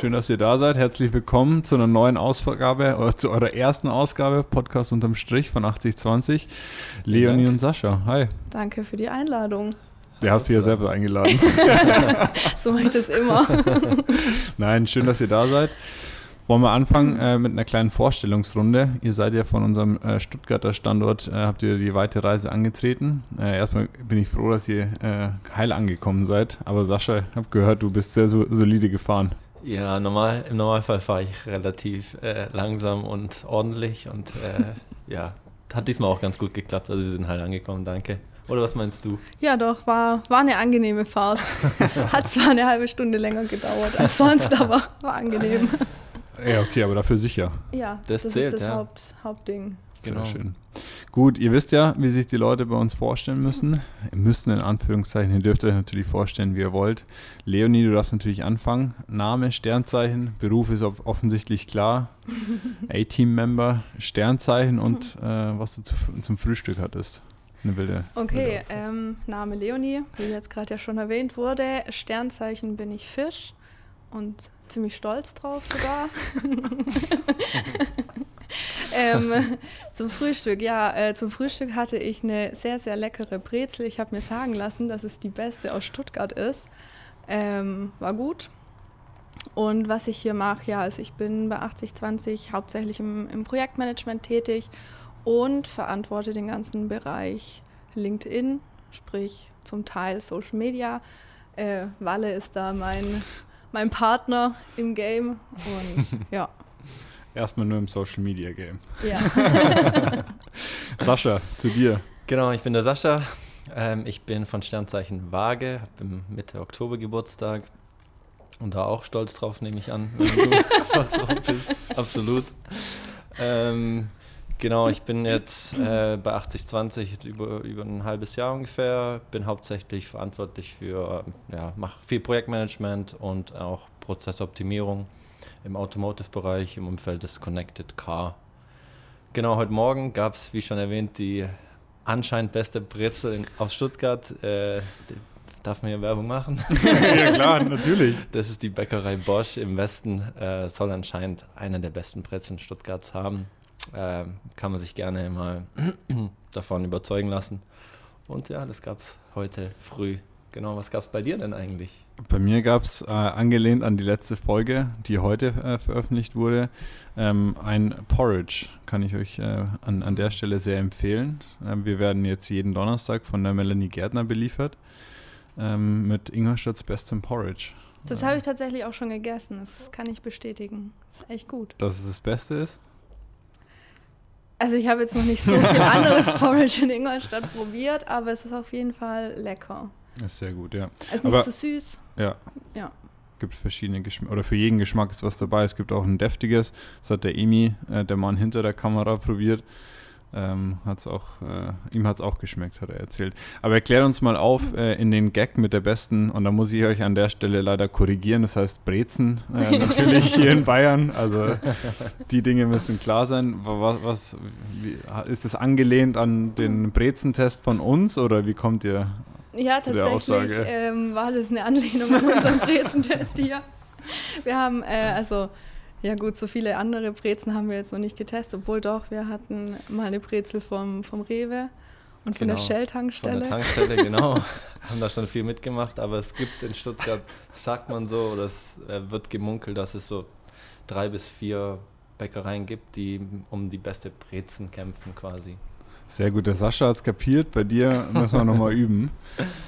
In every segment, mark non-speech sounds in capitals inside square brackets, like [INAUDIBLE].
schön, dass ihr da seid. Herzlich willkommen zu einer neuen Ausgabe, oder zu eurer ersten Ausgabe, Podcast unterm Strich von 8020. Leonie und Sascha, hi. Danke für die Einladung. Der hast du ja selber eingeladen. [LAUGHS] so mache ich das immer. [LAUGHS] Nein, schön, dass ihr da seid. Wollen wir anfangen äh, mit einer kleinen Vorstellungsrunde. Ihr seid ja von unserem äh, Stuttgarter Standort, äh, habt ihr die weite Reise angetreten. Äh, erstmal bin ich froh, dass ihr äh, heil angekommen seid. Aber Sascha, ich habe gehört, du bist sehr so, solide gefahren. Ja, normal, im Normalfall fahre ich relativ äh, langsam und ordentlich und [LAUGHS] ja, hat diesmal auch ganz gut geklappt. Also wir sind heil angekommen, danke. Oder was meinst du? Ja, doch, war, war eine angenehme Fahrt. [LAUGHS] Hat zwar eine halbe Stunde länger gedauert als sonst, aber war angenehm. [LAUGHS] Ja, okay, aber dafür sicher. Ja, das, das zählt, ist das ja. Haupt, Hauptding. Sehr genau. schön. Gut, ihr wisst ja, wie sich die Leute bei uns vorstellen müssen. Müssen in Anführungszeichen. Ihr dürft euch natürlich vorstellen, wie ihr wollt. Leonie, du darfst natürlich anfangen. Name, Sternzeichen, Beruf ist offensichtlich klar. [LAUGHS] A-Team-Member, Sternzeichen und äh, was du zu, zum Frühstück hattest. Eine wilde. Okay, wilde ähm, Name Leonie, wie jetzt gerade ja schon erwähnt wurde. Sternzeichen bin ich Fisch und ziemlich stolz drauf sogar. [LAUGHS] ähm, zum Frühstück, ja, äh, zum Frühstück hatte ich eine sehr, sehr leckere Brezel. Ich habe mir sagen lassen, dass es die beste aus Stuttgart ist. Ähm, war gut. Und was ich hier mache, ja, also ich bin bei 8020 hauptsächlich im, im Projektmanagement tätig und verantworte den ganzen Bereich LinkedIn, sprich zum Teil Social Media. Äh, Walle ist da mein mein Partner im Game und [LAUGHS] ja. Erstmal nur im Social Media Game. Ja. [LAUGHS] Sascha, zu dir. Genau, ich bin der Sascha. Ähm, ich bin von Sternzeichen Waage, habe Mitte Oktober Geburtstag und da auch stolz drauf, nehme ich an, wenn du [LAUGHS] stolz drauf bist. Absolut. Ähm, Genau, ich bin jetzt äh, bei 8020 über, über ein halbes Jahr ungefähr. Bin hauptsächlich verantwortlich für, ja, mache viel Projektmanagement und auch Prozessoptimierung im Automotive-Bereich im Umfeld des Connected Car. Genau, heute Morgen gab es, wie schon erwähnt, die anscheinend beste Brezel in, aus Stuttgart. Äh, Darf man hier Werbung machen? [LAUGHS] ja klar, natürlich. Das ist die Bäckerei Bosch im Westen. Äh, soll anscheinend eine der besten Brezeln Stuttgarts haben. Äh, kann man sich gerne mal [CLEARS THROAT] davon überzeugen lassen. Und ja, das gab es heute früh. Genau, was gab es bei dir denn eigentlich? Bei mir gab es, äh, angelehnt an die letzte Folge, die heute äh, veröffentlicht wurde, ähm, ein Porridge. Kann ich euch äh, an, an der Stelle sehr empfehlen. Ähm, wir werden jetzt jeden Donnerstag von der Melanie Gärtner beliefert ähm, mit Ingolstadts bestem Porridge. Das habe ich tatsächlich auch schon gegessen. Das kann ich bestätigen. Das ist echt gut. Dass es das Beste ist? Also ich habe jetzt noch nicht so [LAUGHS] viel anderes Porridge in Ingolstadt probiert, aber es ist auf jeden Fall lecker. Ist sehr gut, ja. Es ist nicht aber, zu süß. Ja. Ja. Gibt verschiedene Geschmäcker, oder für jeden Geschmack ist was dabei. Es gibt auch ein deftiges, das hat der Emi, äh, der Mann hinter der Kamera, probiert. Ähm, hat's auch, äh, ihm hat es auch geschmeckt, hat er erzählt. Aber erklärt uns mal auf äh, in den Gag mit der besten, und da muss ich euch an der Stelle leider korrigieren, das heißt Brezen, äh, [LAUGHS] natürlich hier in Bayern. Also die Dinge müssen klar sein. Was, was wie, ist es angelehnt an den Brezentest von uns oder wie kommt ihr ja, zu der Aussage? Ja, tatsächlich ähm, war das eine Anlehnung an unseren Brezentest hier. Wir haben, äh, also ja gut, so viele andere Brezen haben wir jetzt noch nicht getestet, obwohl doch, wir hatten mal eine Brezel vom, vom Rewe und von genau, der Shell-Tankstelle. Von der Tankstelle, genau. [LAUGHS] haben da schon viel mitgemacht, aber es gibt in Stuttgart, sagt man so, oder es äh, wird gemunkelt, dass es so drei bis vier Bäckereien gibt, die um die beste Brezen kämpfen quasi. Sehr gut, der Sascha hat es kapiert. Bei dir müssen wir nochmal üben. [LAUGHS]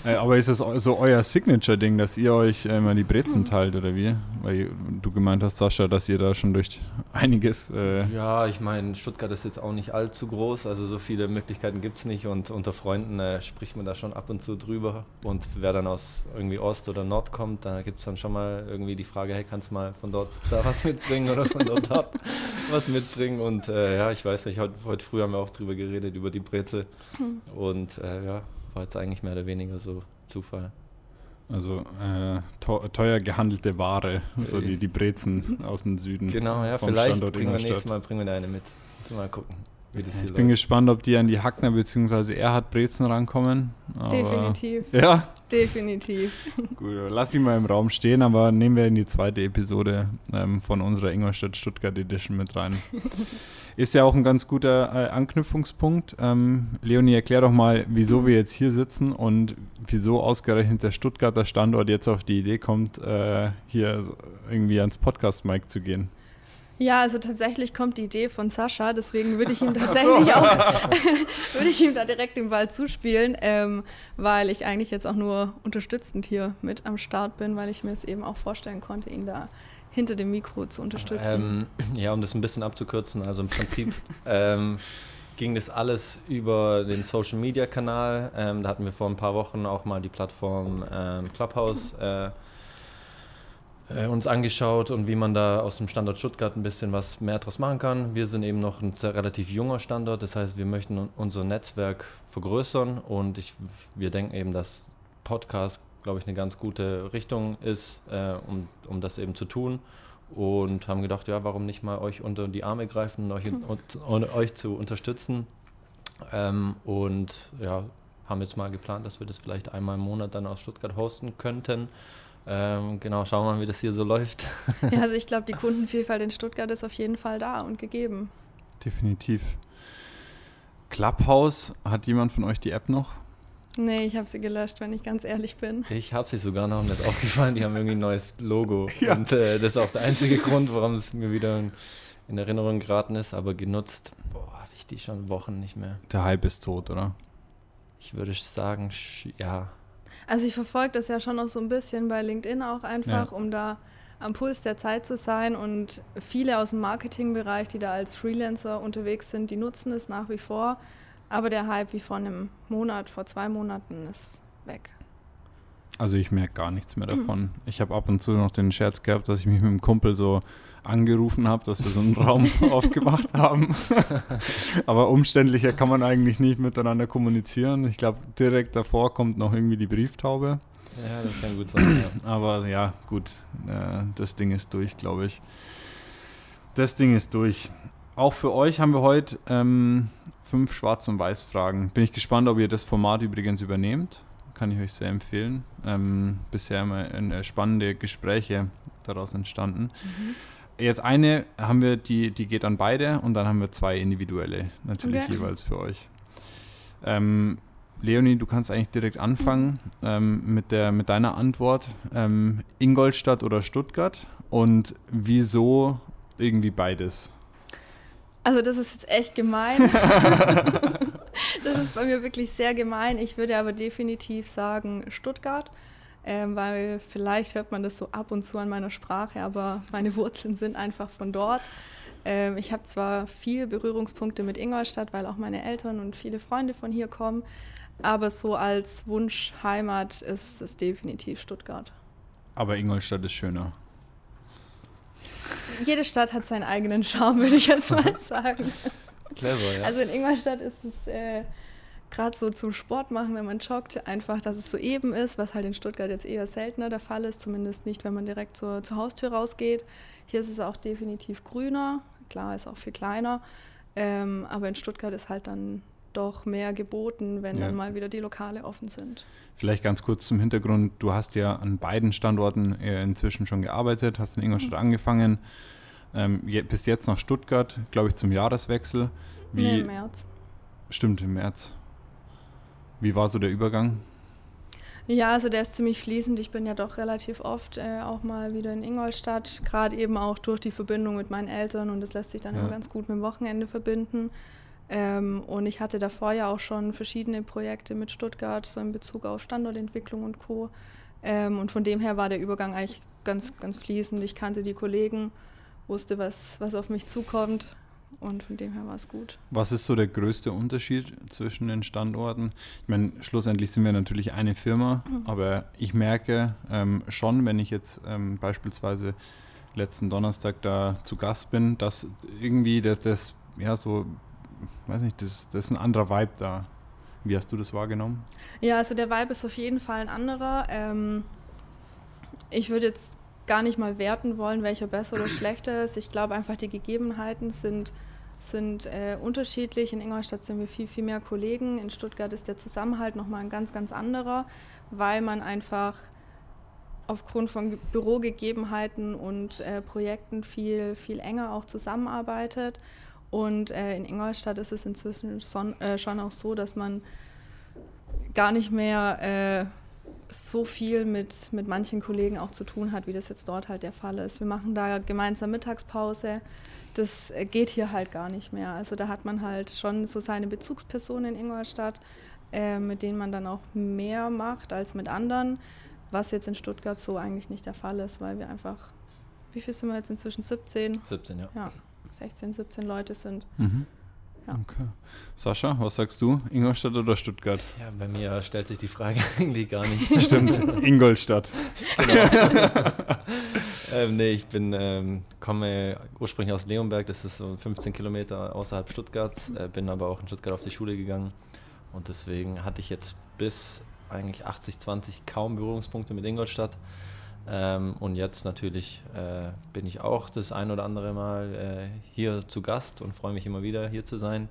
Äh, aber ist das so euer Signature-Ding, dass ihr euch äh, immer die Brezen teilt oder wie? Weil du gemeint hast, Sascha, dass ihr da schon durch einiges. Äh ja, ich meine, Stuttgart ist jetzt auch nicht allzu groß, also so viele Möglichkeiten gibt es nicht und unter Freunden äh, spricht man da schon ab und zu drüber. Und wer dann aus irgendwie Ost oder Nord kommt, da gibt es dann schon mal irgendwie die Frage: hey, kannst du mal von dort da was mitbringen oder von dort da was mitbringen? Und äh, ja, ich weiß nicht, heute, heute früh haben wir auch drüber geredet, über die Brezel. Hm. Und äh, ja, war jetzt eigentlich mehr oder weniger so Zufall. Also äh, teuer gehandelte Ware, so die, die Brezen aus dem Süden. Genau, ja, vielleicht bringen wir nächstes Mal bringen wir eine mit. Mal gucken. Wie das Ich hier bin läuft. gespannt, ob die an die Hackner bzw. Erhard Brezen rankommen. Aber Definitiv. Ja, Definitiv. [LAUGHS] gut, lass ihn mal im Raum stehen, aber nehmen wir in die zweite Episode ähm, von unserer Ingolstadt Stuttgart Edition mit rein. [LAUGHS] Ist ja auch ein ganz guter äh, Anknüpfungspunkt. Ähm, Leonie, erklär doch mal, wieso wir jetzt hier sitzen und wieso ausgerechnet der Stuttgarter Standort jetzt auf die Idee kommt, äh, hier irgendwie ans Podcast-Mic zu gehen. Ja, also tatsächlich kommt die Idee von Sascha, deswegen würde ich ihm [LAUGHS] tatsächlich auch, [LAUGHS] würde ich ihm da direkt den Ball zuspielen, ähm, weil ich eigentlich jetzt auch nur unterstützend hier mit am Start bin, weil ich mir es eben auch vorstellen konnte, ihn da hinter dem Mikro zu unterstützen. Ähm, ja, um das ein bisschen abzukürzen, also im Prinzip ähm, ging das alles über den Social Media Kanal. Ähm, da hatten wir vor ein paar Wochen auch mal die Plattform ähm, Clubhouse äh, äh, uns angeschaut und wie man da aus dem Standort Stuttgart ein bisschen was mehr draus machen kann. Wir sind eben noch ein relativ junger Standort, das heißt, wir möchten un- unser Netzwerk vergrößern und ich, wir denken eben, dass Podcast, glaube ich, eine ganz gute Richtung ist, äh, um, um das eben zu tun und haben gedacht, ja, warum nicht mal euch unter die Arme greifen und euch, und, und euch zu unterstützen. Ähm, und ja, haben jetzt mal geplant, dass wir das vielleicht einmal im Monat dann aus Stuttgart hosten könnten. Ähm, genau, schauen wir mal, wie das hier so läuft. ja, also ich [LAUGHS] glaube, die Kundenvielfalt in Stuttgart ist auf jeden Fall da und gegeben. Definitiv. Clubhouse, hat jemand von euch die App noch? Nee, ich habe sie gelöscht, wenn ich ganz ehrlich bin. Ich habe sie sogar noch, mir ist aufgefallen, die haben irgendwie ein neues Logo. [LAUGHS] Ja. Und äh, das ist auch der einzige Grund, warum es mir wieder in, in Erinnerung geraten ist. Aber genutzt, boah, habe ich die schon Wochen nicht mehr. Der Hype ist tot, oder? Ich würde sagen, ja. Also ich verfolge das ja schon noch so ein bisschen bei LinkedIn auch einfach, Ja. um da am Puls der Zeit zu sein. Und viele aus dem Marketingbereich, die da als Freelancer unterwegs sind, die nutzen es nach wie vor. Aber der Hype wie vor einem Monat, vor zwei Monaten ist weg. Also ich merke gar nichts mehr davon. Ich habe ab und zu noch den Scherz gehabt, dass ich mich mit dem Kumpel so angerufen habe, dass wir so einen Raum [LAUGHS] aufgemacht haben. [LAUGHS] Aber umständlicher kann man eigentlich nicht miteinander kommunizieren. Ich glaube, direkt davor kommt noch irgendwie die Brieftaube. Ja, das kann gut sein. Ja. [CLEARS THROAT] Aber ja, gut, äh, das Ding ist durch, glaube ich. Das Ding ist durch. Auch für euch haben wir heute ähm, fünf Schwarz- und Weiß-Fragen. Bin ich gespannt, ob ihr das Format übrigens übernehmt. Kann ich euch sehr empfehlen. Ähm, bisher immer äh, spannende Gespräche daraus entstanden. Jetzt eine haben wir, die, die geht an beide und dann haben wir zwei individuelle, natürlich Okay. jeweils für euch. Ähm, Leonie, du kannst eigentlich direkt anfangen ähm, mit, der, mit deiner Antwort. Ähm, Ingolstadt oder Stuttgart und wieso irgendwie beides? Also das ist jetzt echt gemein. [LAUGHS] [LAUGHS] das ist bei mir wirklich sehr gemein. Ich würde aber definitiv sagen Stuttgart, ähm, weil vielleicht hört man das so ab und zu an meiner Sprache, aber meine Wurzeln sind einfach von dort. Ähm, ich habe zwar viele Berührungspunkte mit Ingolstadt, weil auch meine Eltern und viele Freunde von hier kommen, aber so als Wunschheimat ist es definitiv Stuttgart. Aber Ingolstadt ist schöner. Jede Stadt hat seinen eigenen Charme, würde ich jetzt mal [LAUGHS] sagen. Clever, ja. Also in Ingolstadt ist es äh, gerade so zum Sport machen, wenn man joggt, einfach, dass es so eben ist, was halt in Stuttgart jetzt eher seltener der Fall ist, zumindest nicht, wenn man direkt zur, zur Haustür rausgeht. Hier ist es auch definitiv grüner, klar ist auch viel kleiner, ähm, aber in Stuttgart ist halt dann doch mehr geboten, wenn Ja. dann mal wieder die Lokale offen sind. Vielleicht ganz kurz zum Hintergrund. Du hast ja an beiden Standorten äh, inzwischen schon gearbeitet, hast in Ingolstadt angefangen, ähm, je, bist jetzt nach Stuttgart, glaube ich, zum Jahreswechsel. Wie, Nee, im März. Stimmt, im März. Wie war so der Übergang? Ja, also der ist ziemlich fließend. Ich bin ja doch relativ oft äh, auch mal wieder in Ingolstadt, gerade eben auch durch die Verbindung mit meinen Eltern und das lässt sich dann Ja. immer ganz gut mit dem Wochenende verbinden. Ähm, und ich hatte davor ja auch schon verschiedene Projekte mit Stuttgart, so in Bezug auf Standortentwicklung und Co. Ähm, und von dem her war der Übergang eigentlich ganz, ganz fließend. Ich kannte die Kollegen, wusste, was, was auf mich zukommt und von dem her war es gut. Was ist so der größte Unterschied zwischen den Standorten? Ich meine, schlussendlich sind wir natürlich eine Firma, aber ich merke ähm, schon, wenn ich jetzt ähm, beispielsweise letzten Donnerstag da zu Gast bin, dass irgendwie das, das ja so, weiß nicht, das, das ist ein anderer Vibe da. Wie hast du das wahrgenommen? Ja, also der Vibe ist auf jeden Fall ein anderer. Ähm, ich würde jetzt gar nicht mal werten wollen, welcher besser oder schlechter ist. Ich glaube einfach, die Gegebenheiten sind, sind äh, unterschiedlich. In Ingolstadt sind wir viel, viel mehr Kollegen. In Stuttgart ist der Zusammenhalt nochmal ein ganz, ganz anderer, weil man einfach aufgrund von Bürogegebenheiten und äh, Projekten viel, viel enger auch zusammenarbeitet. Und äh, in Ingolstadt ist es inzwischen son, äh, schon auch so, dass man gar nicht mehr äh, so viel mit, mit manchen Kollegen auch zu tun hat, wie das jetzt dort halt der Fall ist. Wir machen da gemeinsam Mittagspause. Das geht hier halt gar nicht mehr. Also da hat man halt schon so seine Bezugspersonen in Ingolstadt, äh, mit denen man dann auch mehr macht als mit anderen, was jetzt in Stuttgart so eigentlich nicht der Fall ist, weil wir einfach, wie viel sind wir jetzt inzwischen? 17? 17, ja. Ja, 16, 17 Leute sind. Mhm. Ja. Okay. Sascha, was sagst du? Ingolstadt oder Stuttgart? Ja, bei mir stellt sich die Frage [LAUGHS] eigentlich gar nicht. [LAUGHS] Stimmt, Ingolstadt. Genau. [LAUGHS] ähm, nee, ich bin, ähm, komme ursprünglich aus Leonberg, das ist so 15 Kilometer außerhalb Stuttgarts, äh, bin aber auch in Stuttgart auf die Schule gegangen und deswegen hatte ich jetzt bis eigentlich 80, 20 kaum Berührungspunkte mit Ingolstadt. Ähm, und jetzt natürlich äh, bin ich auch das ein oder andere Mal äh, hier zu Gast und freue mich immer wieder hier zu sein.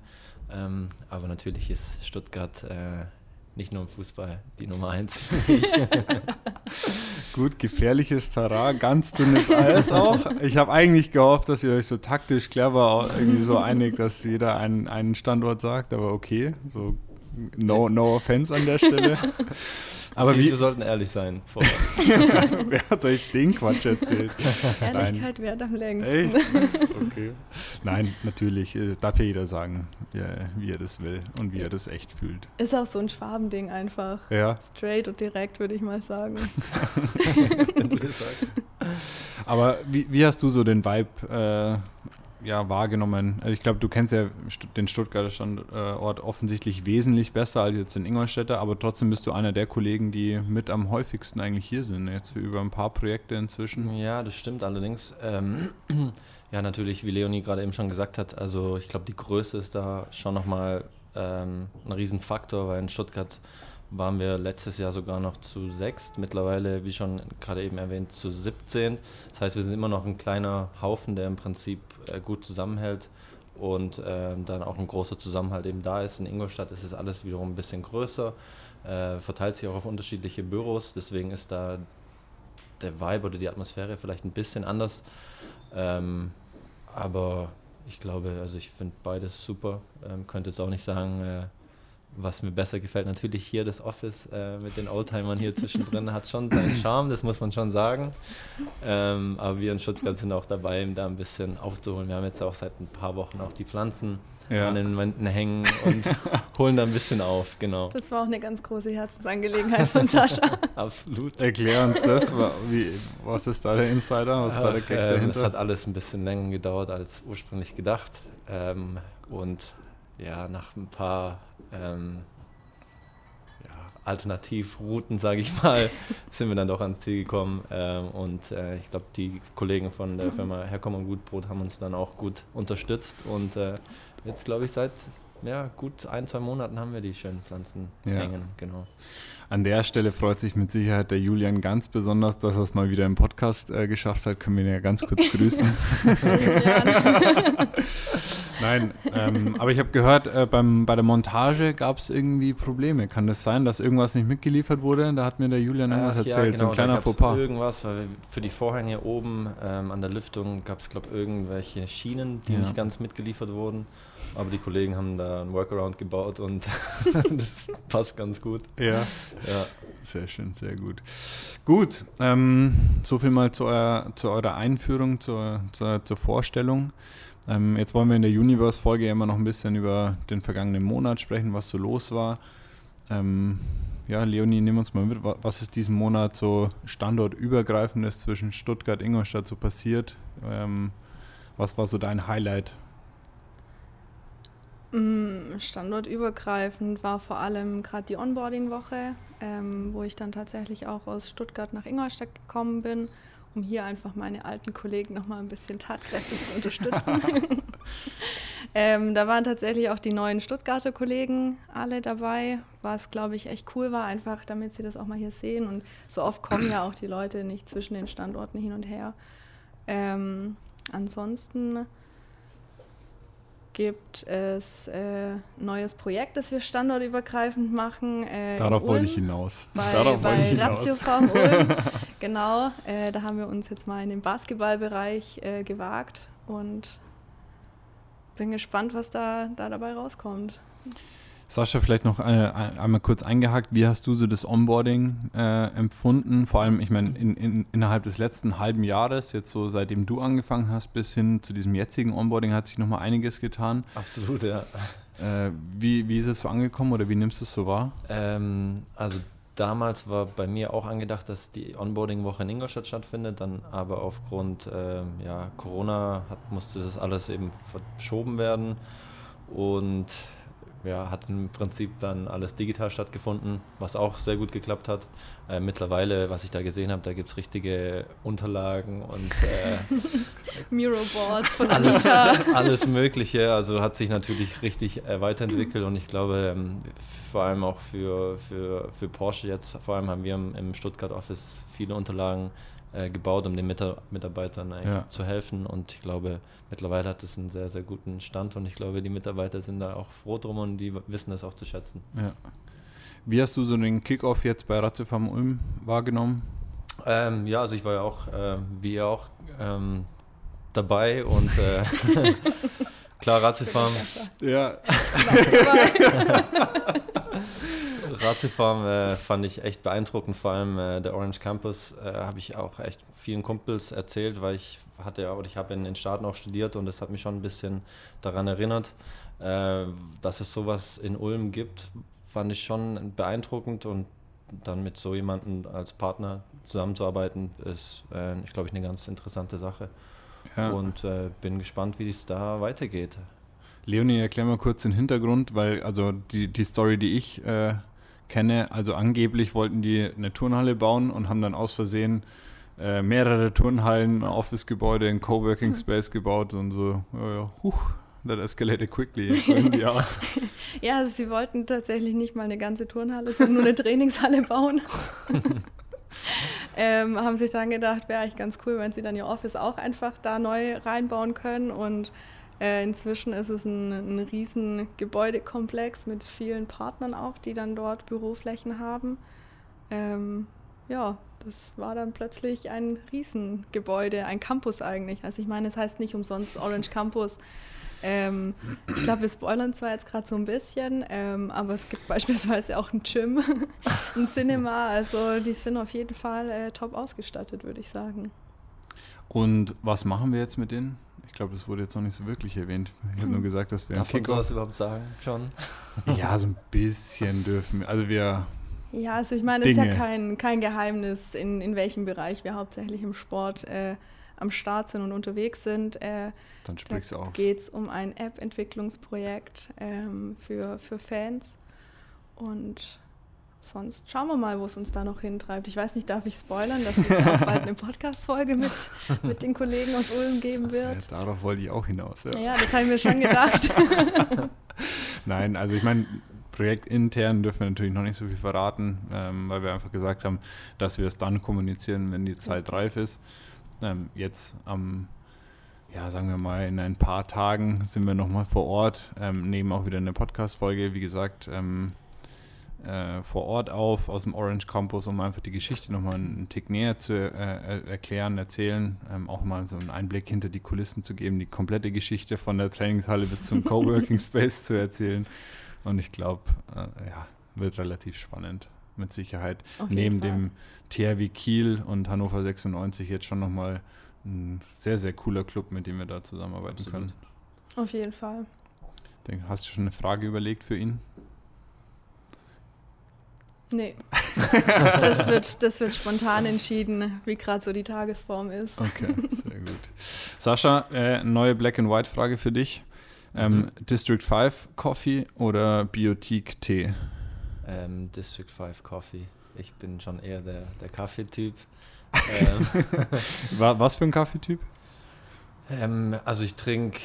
Ähm, aber natürlich ist Stuttgart äh, nicht nur im Fußball die Nummer eins für mich. [LAUGHS] Gut, gefährliches Terrain, ganz dünnes Eis auch. Ich habe eigentlich gehofft, dass ihr euch so taktisch clever irgendwie so einigt, dass jeder einen, einen Standort sagt, aber okay, so no, no offense an der Stelle. [LAUGHS] Aber wie, wir sollten ehrlich sein. [LAUGHS] Wer hat euch den Quatsch erzählt? Ehrlichkeit währt am längsten. Echt? Okay. Nein, natürlich äh, darf ja jeder sagen, ja, wie er das will und wie er das echt fühlt. Ist auch so ein Schwabending einfach. Ja. Straight und direkt, würde ich mal sagen. [LAUGHS] Wenn du das sagst. Aber wie, wie hast du so den Vibe äh, ja, wahrgenommen? Also ich glaube, du kennst ja den Stuttgarter Standort offensichtlich wesentlich besser als jetzt den Ingolstädter, aber trotzdem bist du einer der Kollegen, die mit am häufigsten eigentlich hier sind, jetzt über ein paar Projekte inzwischen. Ja, das stimmt allerdings. Ähm, [CLEARS THROAT] ja, natürlich, wie Leonie gerade eben schon gesagt hat, also ich glaube, die Größe ist da schon nochmal ähm, ein Riesenfaktor, weil in Stuttgart waren wir letztes Jahr sogar noch zu sechst, mittlerweile, wie schon gerade eben erwähnt, zu 17. Das heißt, wir sind immer noch ein kleiner Haufen, der im Prinzip äh, gut zusammenhält und äh, dann auch ein großer Zusammenhalt eben da ist. In Ingolstadt ist es alles wiederum ein bisschen größer, äh, verteilt sich auch auf unterschiedliche Büros, deswegen ist da der Vibe oder die Atmosphäre vielleicht ein bisschen anders. Ähm, aber ich glaube, also ich finde beides super. Ähm, könnte jetzt auch nicht sagen, äh, was mir besser gefällt, natürlich hier das Office äh, mit den Oldtimern hier zwischendrin hat schon seinen [CLEARS THROAT] Charme, das muss man schon sagen. Ähm, aber wir in Stuttgart sind auch dabei, da ein bisschen aufzuholen. Wir haben jetzt auch seit ein paar Wochen auch die Pflanzen ja. an den Wänden hängen und [LAUGHS] holen da ein bisschen auf, genau. Das war auch eine ganz große Herzensangelegenheit von Sascha. [LAUGHS] Absolut. Erklär uns das. Wie, was ist da der Insider? Was ist da der Gag ähm, dahinter? Es hat alles ein bisschen länger gedauert als ursprünglich gedacht. Ähm, und ja, nach ein paar ähm, ja, Alternativrouten, sage ich mal, [LAUGHS] sind wir dann doch ans Ziel gekommen. Ähm, und äh, ich glaube, die Kollegen von der Firma Herkommen und Gutbrot haben uns dann auch gut unterstützt. Und äh, jetzt, glaube ich, seit ja, gut ein, zwei Monaten haben wir die schönen Pflanzen ja. hängen. Genau. An der Stelle freut sich mit Sicherheit der Julian ganz besonders, dass er es mal wieder im Podcast äh, geschafft hat. Können wir ihn ja ganz kurz [LAUGHS] grüßen. [LAUGHS] Nein, ähm, aber ich habe gehört, äh, beim, bei der Montage gab es irgendwie Probleme. Kann das sein, dass irgendwas nicht mitgeliefert wurde? Da hat mir der Julian irgendwas erzählt, ja, genau, so ein genau, kleiner Fauxpas. irgendwas, weil für die Vorhänge oben ähm, an der Lüftung gab es, glaube ich, irgendwelche Schienen, die ja. nicht ganz mitgeliefert wurden. Aber die Kollegen haben da einen Workaround gebaut und [LAUGHS] das passt ganz gut. Ja. ja. Sehr schön, sehr gut. Gut, ähm, so viel mal zu, euer, zu eurer Einführung, zur, zur, zur Vorstellung. Ähm, jetzt wollen wir in der Universe-Folge immer noch ein bisschen über den vergangenen Monat sprechen, was so los war. Ähm, ja, Leonie, nimm uns mal mit. Was ist diesen Monat so standortübergreifendes zwischen Stuttgart und Ingolstadt so passiert? Ähm, was war so dein Highlight standortübergreifend war vor allem gerade die Onboarding-Woche, ähm, wo ich dann tatsächlich auch aus Stuttgart nach Ingolstadt gekommen bin, um hier einfach meine alten Kollegen nochmal ein bisschen tatkräftig zu unterstützen. [LAUGHS] ähm, da waren tatsächlich auch die neuen Stuttgarter Kollegen alle dabei, was glaube ich echt cool war, einfach damit sie das auch mal hier sehen. Und so oft kommen ja auch die Leute nicht zwischen den Standorten hin und her. Ähm, ansonsten gibt es äh, ein neues Projekt, das wir standortübergreifend machen. Äh, Darauf wollte ich hinaus. Bei, [LAUGHS] Darauf bei ich Ratio Farm Ulm. [LAUGHS] genau, äh, da haben wir uns jetzt mal in den Basketballbereich äh, gewagt und bin gespannt, was da, da dabei rauskommt. Sascha, vielleicht noch äh, einmal kurz eingehakt. Wie hast du so das Onboarding äh, empfunden? Vor allem, ich meine, in, in, innerhalb des letzten halben Jahres, jetzt so seitdem du angefangen hast, bis hin zu diesem jetzigen Onboarding, hat sich nochmal einiges getan. Absolut, ja. Äh, wie, wie ist es so angekommen oder wie nimmst du es so wahr? Ähm, also damals war bei mir auch angedacht, dass die Onboarding-Woche in Ingolstadt stattfindet, dann aber aufgrund ähm, ja, Corona hat, musste das alles eben verschoben werden und ja, hat im Prinzip dann alles digital stattgefunden, was auch sehr gut geklappt hat. Äh, mittlerweile, was ich da gesehen habe, da gibt es richtige Unterlagen und äh, [LAUGHS] Muroboards von alles, [LAUGHS] alles Mögliche. Also hat sich natürlich richtig äh, weiterentwickelt und ich glaube, ähm, vor allem auch für, für, für Porsche jetzt, vor allem haben wir im, im Stuttgart Office viele Unterlagen äh, gebaut, um den Mitarbeitern ja. zu helfen. Und ich glaube, mittlerweile hat es einen sehr, sehr guten Stand und ich glaube, die Mitarbeiter sind da auch froh drum und die wissen das auch zu schätzen. Ja. Wie hast du so den Kickoff jetzt bei Ratzefarm Ulm wahrgenommen? Ähm, ja, also ich war ja auch, äh, wie ihr auch, ähm, dabei und äh, [LAUGHS] klar, Ratzefarm. Ja. [LAUGHS] [LAUGHS] Ratiofarm äh, fand ich echt beeindruckend, vor allem äh, der Orange Campus äh, habe ich auch echt vielen Kumpels erzählt, weil ich hatte ja, oder ich habe in den Staaten auch studiert und das hat mich schon ein bisschen daran erinnert, äh, dass es sowas in Ulm gibt, fand ich schon beeindruckend und dann mit so jemandem als Partner zusammenzuarbeiten, ist, äh, ich glaube ich, eine ganz interessante Sache. Ja. Und äh, bin gespannt, wie es da weitergeht. Leonie, erklär mal kurz den Hintergrund, weil also die, die Story, die ich äh, kenne, also angeblich wollten die eine Turnhalle bauen und haben dann aus Versehen äh, mehrere Turnhallen, ein Office-Gebäude, ein Coworking Space gebaut und so, ja, ja, huch, that escalated quickly. [LAUGHS] ja. ja, also sie wollten tatsächlich nicht mal eine ganze Turnhalle, sondern nur eine Trainingshalle bauen. [LAUGHS] ähm, haben sich dann gedacht, wäre eigentlich ganz cool, wenn sie dann ihr Office auch einfach da neu reinbauen können und äh, inzwischen ist es ein, ein riesen Gebäudekomplex mit vielen Partnern auch, die dann dort Büroflächen haben. Ähm, ja, das war dann plötzlich ein Riesengebäude, ein Campus eigentlich. Also ich meine, es heißt nicht umsonst Orange Campus. Ähm, ich glaube, wir spoilern zwar jetzt gerade so ein bisschen, ähm, aber es gibt [LAUGHS] beispielsweise auch ein Gym, [LAUGHS] ein Cinema. Also die sind auf jeden Fall äh, top ausgestattet, würde ich sagen. Und was machen wir jetzt mit denen? Ich glaube, das wurde jetzt noch nicht so wirklich erwähnt. Ich habe nur gesagt, dass wir Darf man sowas überhaupt sagen? Schon? [LAUGHS] ja, so ein bisschen dürfen wir. Also wir. Ja, also ich meine, es ist ja kein, kein Geheimnis, in, in welchem Bereich wir hauptsächlich im Sport äh, am Start sind und unterwegs sind. Äh, Dann sprichst du aus. geht es um ein App-Entwicklungsprojekt ähm, für, für Fans. Und sonst schauen wir mal, wo es uns da noch hintreibt. Ich weiß nicht, darf ich spoilern, dass es jetzt auch bald eine [LAUGHS] Podcast-Folge mit, mit den Kollegen aus Ulm geben wird? Ja, darauf wollte ich auch hinaus. Ja, ja das habe ich mir schon gedacht. [LAUGHS] Nein, also ich meine, projektintern dürfen wir natürlich noch nicht so viel verraten, ähm, weil wir einfach gesagt haben, dass wir es dann kommunizieren, wenn die Zeit reif ist. Ähm, jetzt am ja, sagen wir mal, in ein paar Tagen sind wir nochmal vor Ort, ähm, nehmen auch wieder eine Podcast-Folge. Wie gesagt, ähm, äh, vor Ort auf, aus dem Orange Campus, um einfach die Geschichte nochmal einen Tick näher zu äh, erklären, erzählen, ähm, auch mal so einen Einblick hinter die Kulissen zu geben, die komplette Geschichte von der Trainingshalle bis zum [LAUGHS] Coworking Space zu erzählen. Und ich glaube, äh, ja, wird relativ spannend, mit Sicherheit. Neben Fall. dem THW Kiel und Hannover 96 jetzt schon nochmal ein sehr, sehr cooler Club, mit dem wir da zusammenarbeiten Absolut. können. Auf jeden Fall. Hast du schon eine Frage überlegt für ihn? Nee. [LAUGHS] das, wird, das wird spontan entschieden, wie gerade so die Tagesform ist. Okay, sehr gut. Sascha, äh, neue Black and White Frage für dich. Ähm, mhm. District 5 Coffee oder Biotique Tee? Ähm, District 5 Coffee. Ich bin schon eher der, der Kaffeetyp. [LAUGHS] ähm. Was für ein Kaffeetyp? Ähm, also ich trinke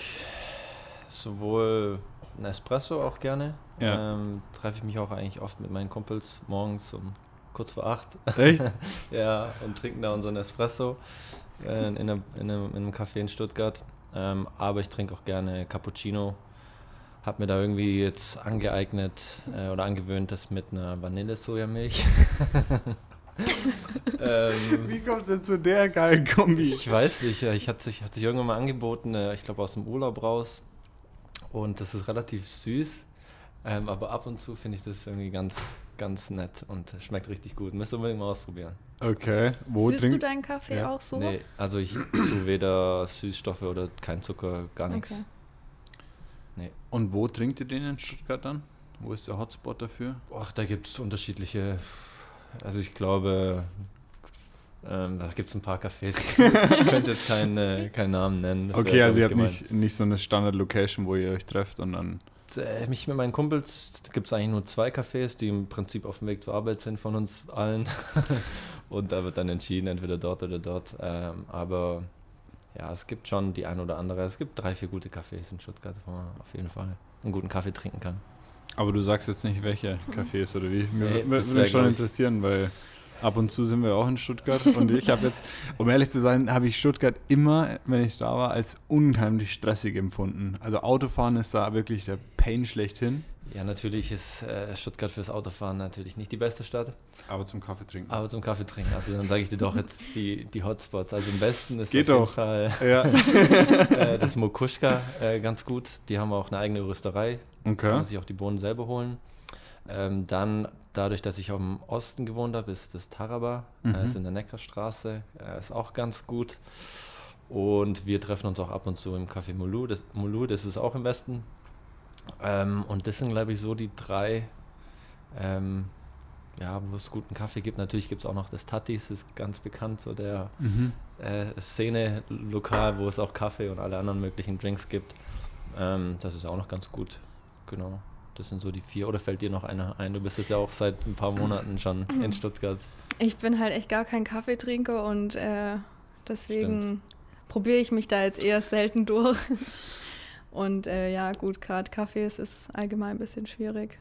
sowohl ein Espresso auch gerne. Ja. Ähm, Treffe ich mich auch eigentlich oft mit meinen Kumpels morgens um kurz vor acht. Echt? [LAUGHS] ja, und trinken da unseren Espresso äh, in, einer, in, einem, in, einem, Café in Stuttgart. Ähm, aber ich trinke auch gerne Cappuccino habe mir da irgendwie jetzt angeeignet äh, oder angewöhnt, das mit einer Vanille-Sojamilch. [LAUGHS] ähm, Wie kommt es denn zu der geilen Kombi? Ich weiß nicht, ich hatte sich, hat sich irgendwann mal angeboten, äh, ich glaube aus dem Urlaub raus. Und das ist relativ süß, ähm, aber ab und zu finde ich das irgendwie ganz, ganz nett und schmeckt richtig gut. Müsst ihr unbedingt mal ausprobieren. Okay. Wo Süßt du deinen Kaffee ja. auch so? Nee, also ich [CLEARS THROAT] tue weder Süßstoffe oder kein Zucker, gar nichts. Okay. Nee. Und wo trinkt ihr den in Stuttgart dann? Wo ist der Hotspot dafür? Ach, da gibt es unterschiedliche. Also ich glaube, ähm, da gibt es ein paar Cafés. [LAUGHS] ich könnte jetzt keinen, äh, keinen Namen nennen. okay, also ihr habt nicht, nicht so eine Standard-Location, wo ihr euch trefft und dann. Äh, mich mit meinen Kumpels gibt es eigentlich nur zwei Cafés, die im Prinzip auf dem Weg zur Arbeit sind von uns allen. [LAUGHS] und da wird dann entschieden, entweder dort oder dort. Ähm, aber ja, es gibt schon die ein oder andere. Es gibt drei, vier gute Cafés in Stuttgart, wo man auf jeden Fall einen guten Kaffee trinken kann. Aber du sagst jetzt nicht, welche [LAUGHS] Cafés oder wie? Mir nee, würde mich schon interessieren, weil ab und zu sind wir auch in Stuttgart und ich habe jetzt, um ehrlich zu sein, habe ich Stuttgart immer, wenn ich da war, als unheimlich stressig empfunden. Also Autofahren ist da wirklich der Pain schlechthin. Ja, natürlich ist äh, Stuttgart fürs Autofahren natürlich nicht die beste Stadt. Aber zum Kaffee trinken. Aber zum Kaffee trinken. Also dann sage ich dir doch jetzt die, die Hotspots. Also im Westen ist Geht auf jeden doch. Fall ja. [LAUGHS] äh, das Mokuschka äh, ganz gut. Die haben auch eine eigene Rösterei. Okay. Kann man sich auch die Bohnen selber holen. Ähm, dann, dadurch, dass ich auch im Osten gewohnt habe, ist das Taraba. Äh, mhm. ist in der Neckarstraße. Äh, ist auch ganz gut. Und wir treffen uns auch ab und zu im Café Mulu. Das, Mulu, das ist auch im Westen. Ähm, und das sind, glaube ich, so die drei, ähm, ja, wo es guten Kaffee gibt. Natürlich gibt es auch noch das Tatis, ist ganz bekannt, so der mhm. äh, Szene-Lokal, wo es auch Kaffee und alle anderen möglichen Drinks gibt. Ähm, das ist auch noch ganz gut. Genau. Das sind so die vier. Oder fällt dir noch einer ein? Du bist jetzt ja auch seit ein paar Monaten schon in Stuttgart. Ich bin halt echt gar kein Kaffeetrinker und äh, deswegen probiere ich mich da jetzt eher selten durch. Und äh, ja, gut, gerade Kaffee ist, ist allgemein ein bisschen schwierig.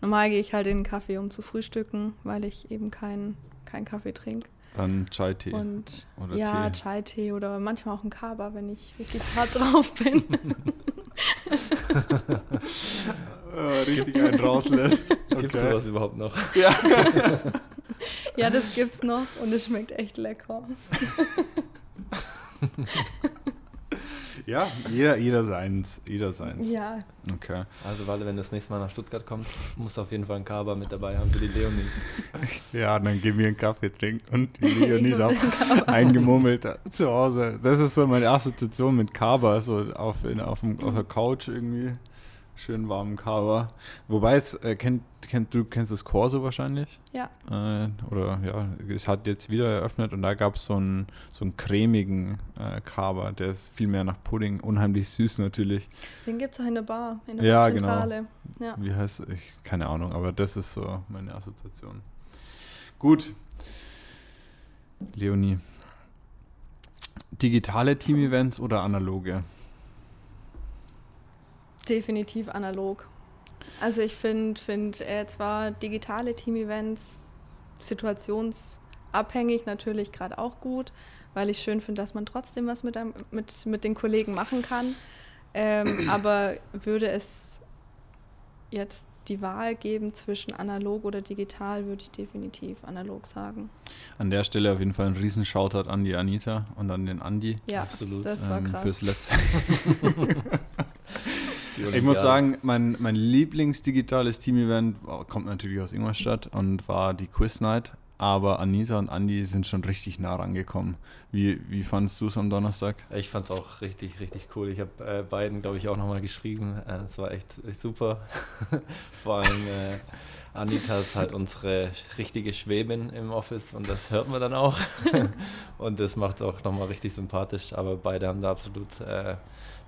Normal gehe ich halt in den Kaffee, um zu frühstücken, weil ich eben keinen kein Kaffee trinke. Dann Chai-Tee. oder ja, Chai-Tee oder manchmal auch ein Kaba, wenn ich richtig hart drauf bin. [LAUGHS] [LAUGHS] ja, richtig einen rauslässt. [LAUGHS] Okay. Gibt es sowas überhaupt noch? [LAUGHS] Ja. ja, das gibt's noch und es schmeckt echt lecker. [LAUGHS] Ja, jeder, jeder seins. Jeder seins. Ja. Okay. Also, Walle, wenn du das nächste Mal nach Stuttgart kommst, musst du auf jeden Fall einen Kaba mit dabei haben für die Leonie. Ja, dann gib mir einen Kaffee trinken und die Leonie auch eingemummelt zu Hause. Das ist so meine Assoziation mit Kaba, so auf, in, auf, dem, auf der Couch irgendwie schön warmen Kava. Wobei es, äh, kennt, kennt, du kennst das Corso wahrscheinlich? Ja. Äh, oder ja, es hat jetzt wieder eröffnet und da gab es so einen, so einen cremigen äh, Kava, der ist viel mehr nach Pudding, unheimlich süß natürlich. Den gibt es auch in der Bar, in der ja. Zentrale. Genau. Ja. Wie heißt ich Keine Ahnung, aber das ist so meine Assoziation. Gut. Leonie. Digitale Team-Events oder analoge? Definitiv analog. Also ich finde find, äh, zwar digitale Team-Events situationsabhängig natürlich gerade auch gut, weil ich schön finde, dass man trotzdem was mit, einem, mit, mit den Kollegen machen kann. Ähm, [CLEARS THROAT] aber würde es jetzt die Wahl geben zwischen analog oder digital, würde ich definitiv analog sagen. An der Stelle auf jeden Fall ein riesen Shoutout an die Anita und an den Andi. Ja, absolut. Das war ähm, krass. Fürs letzte. [LAUGHS] [LAUGHS] Ich muss sagen, mein, mein Lieblingsdigitales Team-Event kommt natürlich aus Ingolstadt und war die Quiz Night. Aber Anita und Andi sind schon richtig nah rangekommen. Wie, wie fandest du es am Donnerstag? Ich fand es auch richtig, richtig cool. Ich habe äh, beiden, glaube ich, auch nochmal geschrieben. Äh, es war echt, echt super. [LAUGHS] Vor allem äh, Anita ist halt unsere richtige Schwäbin im Office und das hört man dann auch. [LAUGHS] und das macht es auch nochmal richtig sympathisch. Aber beide haben da absolut äh,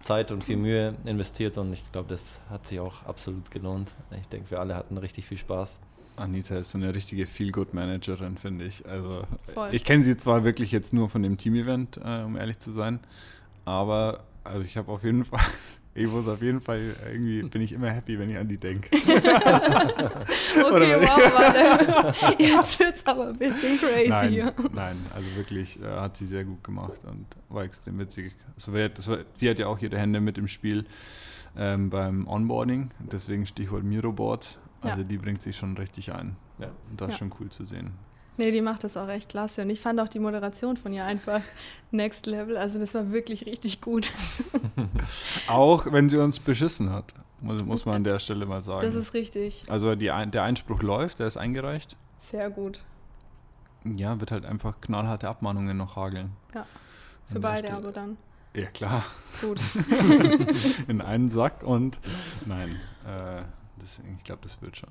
Zeit und viel Mühe investiert und ich glaube, das hat sich auch absolut gelohnt. Ich denke, wir alle hatten richtig viel Spaß. Anita ist so eine richtige Feel-Good-Managerin, finde ich. Also Voll. ich kenne sie zwar wirklich jetzt nur von dem Team-Event, äh, um ehrlich zu sein, aber also ich habe auf jeden [LAUGHS] Fall ich muss auf jeden Fall, irgendwie bin ich immer happy, wenn ich an die denke. [LAUGHS] okay, wow, warte. Jetzt wird es aber ein bisschen crazy. Nein, nein also wirklich äh, hat sie sehr gut gemacht und war extrem witzig. Das war, das war, sie hat ja auch ihre Hände mit im Spiel. ähm, beim Onboarding. Deswegen Stichwort Miroboard. Also Ja. die bringt sich schon richtig ein. Ja. Und das ist Ja. schon cool zu sehen. Nee, die macht das auch echt klasse. Und ich fand auch die Moderation von ihr einfach next level. Also das war wirklich richtig gut. [LAUGHS] Auch wenn sie uns beschissen hat, muss, muss man an der Stelle mal sagen. Das ist richtig. also die, der Einspruch läuft, der ist eingereicht. Sehr gut. Ja, wird halt einfach knallharte Abmahnungen noch hageln. Ja, Für beide aber dann. Ja, klar. Gut. [LAUGHS] In einen Sack und nein, äh, deswegen, ich glaube, das wird schon.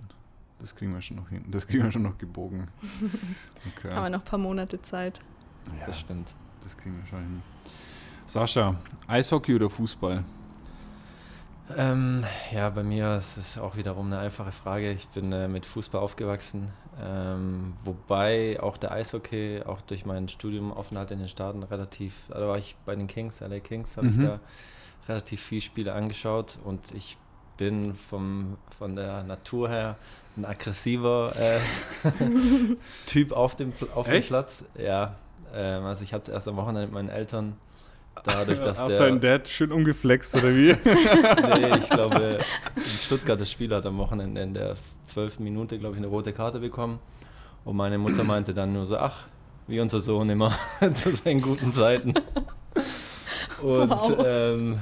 Das kriegen wir schon noch hin. Das kriegen wir schon noch gebogen. [LAUGHS] Okay. Haben wir noch ein paar Monate Zeit. ja, Das stimmt. das kriegen wir schon hin. Sascha, Eishockey oder Fußball? Ähm, ja, bei mir ist es auch wiederum eine einfache Frage. Ich bin äh, mit Fußball aufgewachsen, ähm, wobei auch der Eishockey, auch durch mein Studium Aufenthalt in den Staaten relativ, da war ich bei den Kings, LA Kings, habe Mhm. ich da relativ viel Spiele angeschaut und ich bin vom, von der Natur her ein aggressiver äh, [LAUGHS] Typ auf dem, auf dem? Platz. Ja, ähm, also ich hatte es erst am Wochenende mit meinen Eltern, dadurch, dass Hast der... dein Dad schön umgeflext oder wie? [LAUGHS] nee, ich glaube, [LAUGHS] ein Stuttgarter Spieler hat am Wochenende in der zwölften Minute, glaube ich, eine rote Karte bekommen. Und meine Mutter meinte dann nur so, ach, wie unser Sohn immer zu seinen guten Zeiten. Und Wow. ähm,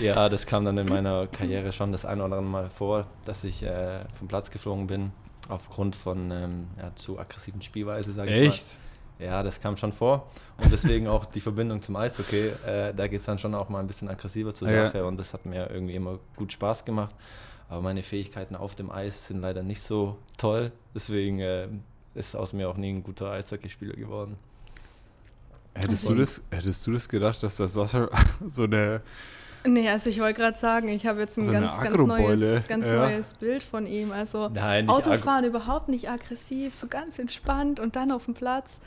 ja, das kam dann in meiner Karriere schon das ein oder andere Mal vor, dass ich äh, vom Platz geflogen bin, aufgrund von ähm, ja, zu aggressiven Spielweise, sage ich mal. Echt? Ja, das kam schon vor. Und deswegen auch die Verbindung zum Eishockey. Äh, da geht es dann schon auch mal ein bisschen aggressiver zur Ja. Sache. Und das hat mir irgendwie immer gut Spaß gemacht. Aber meine Fähigkeiten auf dem Eis sind leider nicht so toll. Deswegen äh, ist aus mir auch nie ein guter Eishockeyspieler geworden. Hättest du, das, hättest du das gedacht, dass das so [LAUGHS] eine. Nee, also ich wollte gerade sagen, ich habe jetzt ein So eine ganz, ganz, neues, ganz ja. neues Bild von ihm. Also Nein, Autofahren überhaupt nicht aggressiv, so ganz entspannt und dann auf dem Platz.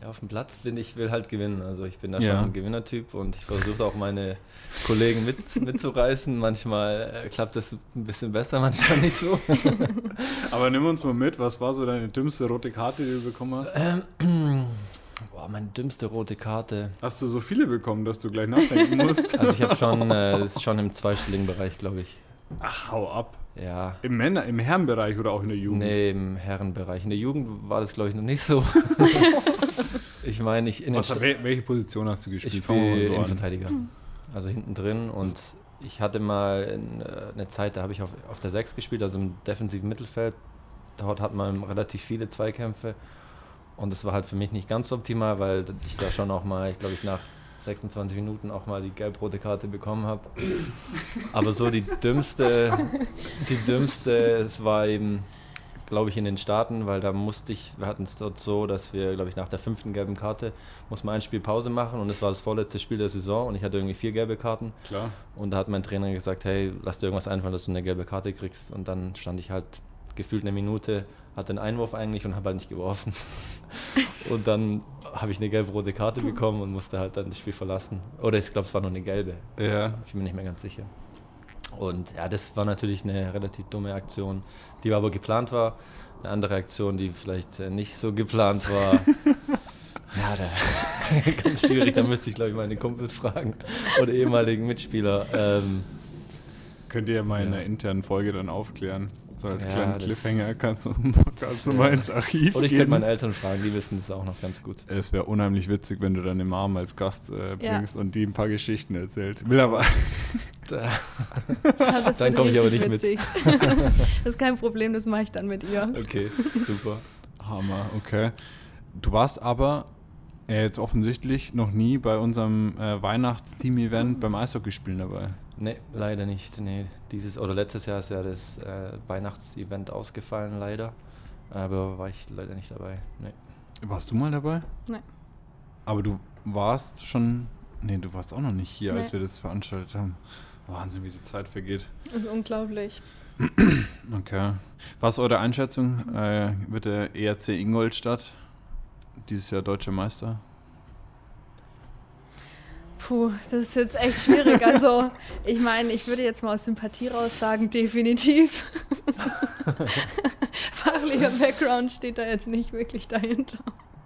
Ja, auf dem Platz bin ich, will halt gewinnen. Also ich bin da Ja. schon ein Gewinnertyp und ich versuche auch meine Kollegen mit, mitzureißen. Manchmal äh, klappt das ein bisschen besser, manchmal nicht so. [LAUGHS] Aber nimm uns mal mit, was war so deine dümmste rote Karte, die du bekommen hast? Ähm, boah, meine dümmste rote Karte. Hast du so viele bekommen, dass du gleich nachdenken musst? [LAUGHS] Also ich habe schon, äh, das ist schon im zweistelligen Bereich, glaube ich. Ach, hau ab. Ja. Im Männer, im Herrenbereich oder auch in der Jugend? Nee, im Herrenbereich. In der Jugend war das, glaube ich, noch nicht so. [LAUGHS] ich meine, ich in den Was, wel- welche Position hast du gespielt? Ich spiele so an. Innenverteidiger. Also hinten drin. Und ich hatte mal äh, eine Zeit, da habe ich auf, auf der 6 gespielt, also im defensiven Mittelfeld. Dort hat man relativ viele Zweikämpfe. Und das war halt für mich nicht ganz optimal, weil ich da schon auch mal, ich glaube ich, nach 26 Minuten auch mal die gelb-rote Karte bekommen habe. Aber so die dümmste, die dümmste, es war eben, glaube ich, in den Staaten, weil da musste ich, wir hatten es dort so, dass wir, glaube ich, nach der fünften gelben Karte muss man ein Spiel Pause machen und es war das vorletzte Spiel der Saison und ich hatte irgendwie vier gelbe Karten Klar. und da hat mein Trainer gesagt, hey, lass dir irgendwas einfallen, dass du eine gelbe Karte kriegst und dann stand ich halt gefühlt eine Minute, hatte einen Einwurf eigentlich und habe halt nicht geworfen. [LAUGHS] und dann habe ich eine gelb-rote Karte bekommen und musste halt dann das Spiel verlassen. Oder ich glaube, es war nur eine gelbe. Ja. Ich bin mir nicht mehr ganz sicher. Und ja, das war natürlich eine relativ dumme Aktion, die aber geplant war. Eine andere Aktion, die vielleicht äh, nicht so geplant war. [LAUGHS] ja, da, [LAUGHS] ganz schwierig. Da müsste ich, glaube ich, meine Kumpels fragen oder ehemaligen Mitspieler. Ähm, Könnt ihr ja mal in Ja. einer internen Folge dann aufklären. So als Ja, kleinen das- Cliffhanger kannst du, kannst du mal ins Archiv oder ich gehen. könnte meine Eltern fragen, die wissen das auch noch ganz gut. es wäre unheimlich witzig, wenn du deine Mom als Gast äh, Ja. bringst und die ein paar Geschichten erzählt. Will aber. [LAUGHS] Da, Ja, das Dann wird komm ich aber nicht mit. witzig. [LAUGHS] das ist kein Problem, das mache ich dann mit ihr. okay, super. Hammer, okay. Du warst aber äh, jetzt offensichtlich noch nie bei unserem äh, Weihnachtsteam-Event beim Eishockeyspielen dabei. Nee, leider nicht. Nee, dieses oder letztes Jahr ist ja das äh, Weihnachtsevent ausgefallen, leider. Aber war ich leider nicht dabei. Nee. Warst du mal dabei? Nein. Aber du warst schon. Nee, du warst auch noch nicht hier, als Nee. wir das veranstaltet haben. Wahnsinn, wie die Zeit vergeht. Das ist unglaublich. [CLEARS THROAT] Okay. Was ist eure Einschätzung? Äh, wird der ERC Ingolstadt dieses Jahr deutscher Meister? Puh, das ist jetzt echt schwierig. Also, ich meine, ich würde jetzt mal aus Sympathie raus sagen, definitiv. [LAUGHS] Fachlicher Background steht da jetzt nicht wirklich dahinter.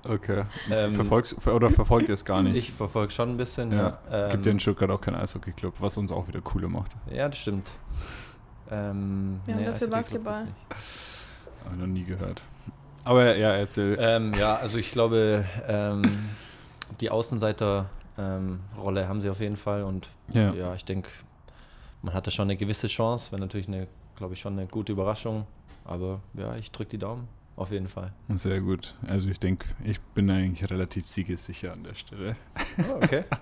Okay. Ähm, Verfolgst, ver- oder verfolgt ihr es gar nicht? Ich verfolge schon ein bisschen. ja. Ja, Gibt ja in ähm, Stuttgart auch keinen Eishockey-Club, was uns auch wieder cooler macht. ja das stimmt. Ähm, Wir haben dafür Basketball. gibt's nicht. Hab ich noch nie gehört. Aber ja, erzähl. Ähm, ja, also ich glaube, ähm, Außenseiter-Rolle haben sie auf jeden Fall und ja. ja, ich denke, man hatte schon eine gewisse Chance, wäre natürlich eine, glaube ich, schon eine gute Überraschung. Aber ja, ich drücke die Daumen, auf jeden Fall. Sehr gut. Also ich denke, ich bin eigentlich relativ siegessicher an der Stelle. Oh, okay. [LAUGHS]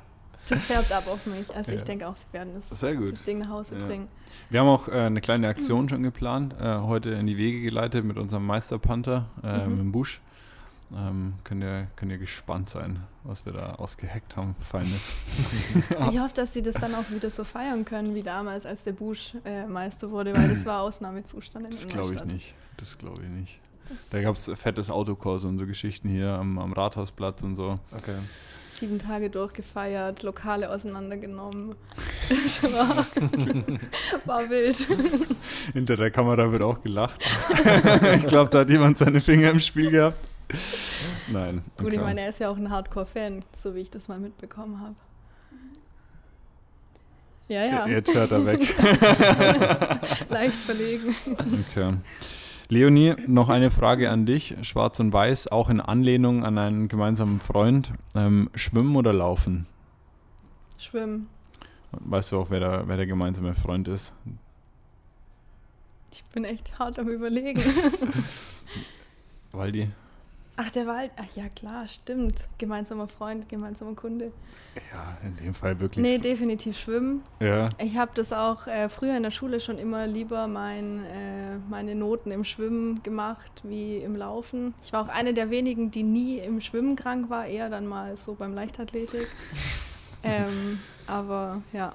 Das färbt ab auf mich. Also ich Ja. denke auch, sie werden das, Sehr gut. das Ding nach Hause Ja. bringen. Wir haben auch äh, eine kleine Aktion schon geplant, äh, heute in die Wege geleitet mit unserem Meisterpanther äh, Mhm. mit dem Busch. Ähm, könnt, ihr, könnt ihr gespannt sein, was wir da ausgeheckt haben, Feines. [LAUGHS] Ich [LAUGHS] hoffe, dass sie das dann auch wieder so feiern können wie damals, als der Busch äh, Meister wurde, weil das war Ausnahmezustand in Das glaube ich nicht. Das glaube ich nicht. Das Da gab es fettes Autokurs und so Geschichten hier am, am Rathausplatz und so. okay. sieben Tage durchgefeiert, Lokale auseinandergenommen. Das war, [LAUGHS] war wild. Hinter der Kamera wird auch gelacht. ich glaube, da hat jemand seine Finger im Spiel gehabt. Nein. Gut, ich okay. meine, er ist ja auch ein Hardcore-Fan, so wie ich das mal mitbekommen habe. Ja, ja, Jetzt hört er weg. [LAUGHS] leicht verlegen. Okay. Leonie, noch eine Frage an dich. Schwarz und Weiß, auch in Anlehnung an einen gemeinsamen Freund. Ähm, schwimmen oder laufen? Schwimmen. Weißt du auch, wer der, wer der gemeinsame Freund ist? Ich bin echt hart am Überlegen. [LAUGHS] Waldi? Ach, der Wald. Ach ja, klar, stimmt. Gemeinsamer Freund, gemeinsamer Kunde. Ja, in dem Fall wirklich. Nee, definitiv schwimmen. Ja. Ich habe das auch äh, früher in der Schule schon immer lieber mein, äh, meine Noten im Schwimmen gemacht wie im Laufen. Ich war auch eine der wenigen, die nie im Schwimmen krank war, eher dann mal so beim Leichtathletik. [LAUGHS] ähm, aber ja,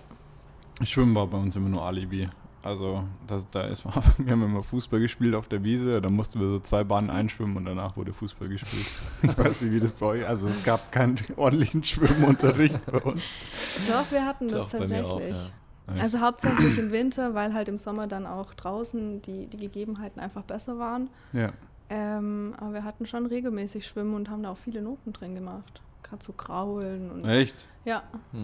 Schwimmen war bei uns immer nur Alibi. Also, das, da ist, [LAUGHS] wir haben immer Fußball gespielt auf der Wiese, da mussten wir so zwei Bahnen einschwimmen und danach wurde Fußball gespielt. [LAUGHS] Ich weiß nicht, wie das bei euch Also, es gab keinen ordentlichen Schwimmunterricht bei uns. doch, wir hatten das mir tatsächlich. auch, ja. Also hauptsächlich [CLEARS THROAT] im Winter, weil halt im Sommer dann auch draußen die, die Gegebenheiten einfach besser waren. Ja. Ähm, aber wir hatten schon regelmäßig Schwimmen und haben da auch viele Noten drin gemacht. Gerade so Kraulen und Echt? ja,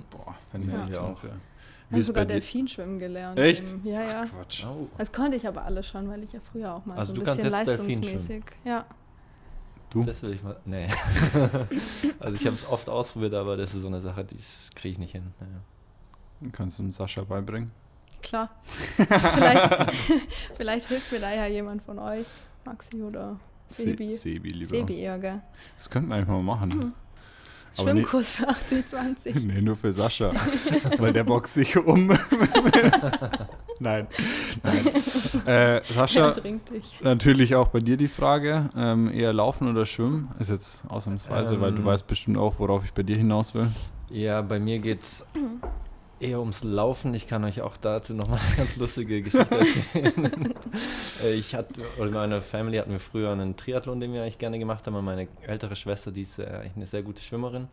Boah, fände ich Ja. Ja. auch. Ja. haben ist sogar bei dir? Delfinschwimmen gelernt. Echt? Im, ja, ja. Ach, Quatsch. Oh. Das konnte ich aber alles schon, weil ich ja früher auch mal Also so ein bisschen jetzt Delfin leistungsmäßig. Ja. Du? Das will ich mal. Nee. [LAUGHS] also ich habe es oft ausprobiert, aber das ist so eine Sache, die kriege ich nicht hin. Ja. Kannst du dem Sascha beibringen? Klar. [LAUGHS] vielleicht, [LAUGHS] vielleicht hilft mir da ja jemand von euch, Maxi oder Sebi. Se Sebi, lieber. Sebi eher, gell? Das könnten wir eigentlich mal machen. Schwimmkurs für 80, 20. nee, nur für Sascha. [LAUGHS] weil der boxt sich um. [LAUGHS] nein. nein. Äh, Sascha, natürlich auch bei dir die Frage: ähm, eher laufen oder schwimmen? Ist jetzt ausnahmsweise, weil du Ähm. weißt bestimmt auch, worauf ich bei dir hinaus will. Ja, bei mir geht es eher ums Laufen. Ich kann euch auch dazu nochmal eine ganz lustige Geschichte erzählen. [LAUGHS] Äh, ich hatte, oder meine Family hatten wir früher einen Triathlon, den wir eigentlich gerne gemacht haben. Und meine ältere Schwester, die ist äh, eigentlich eine sehr gute Schwimmerin.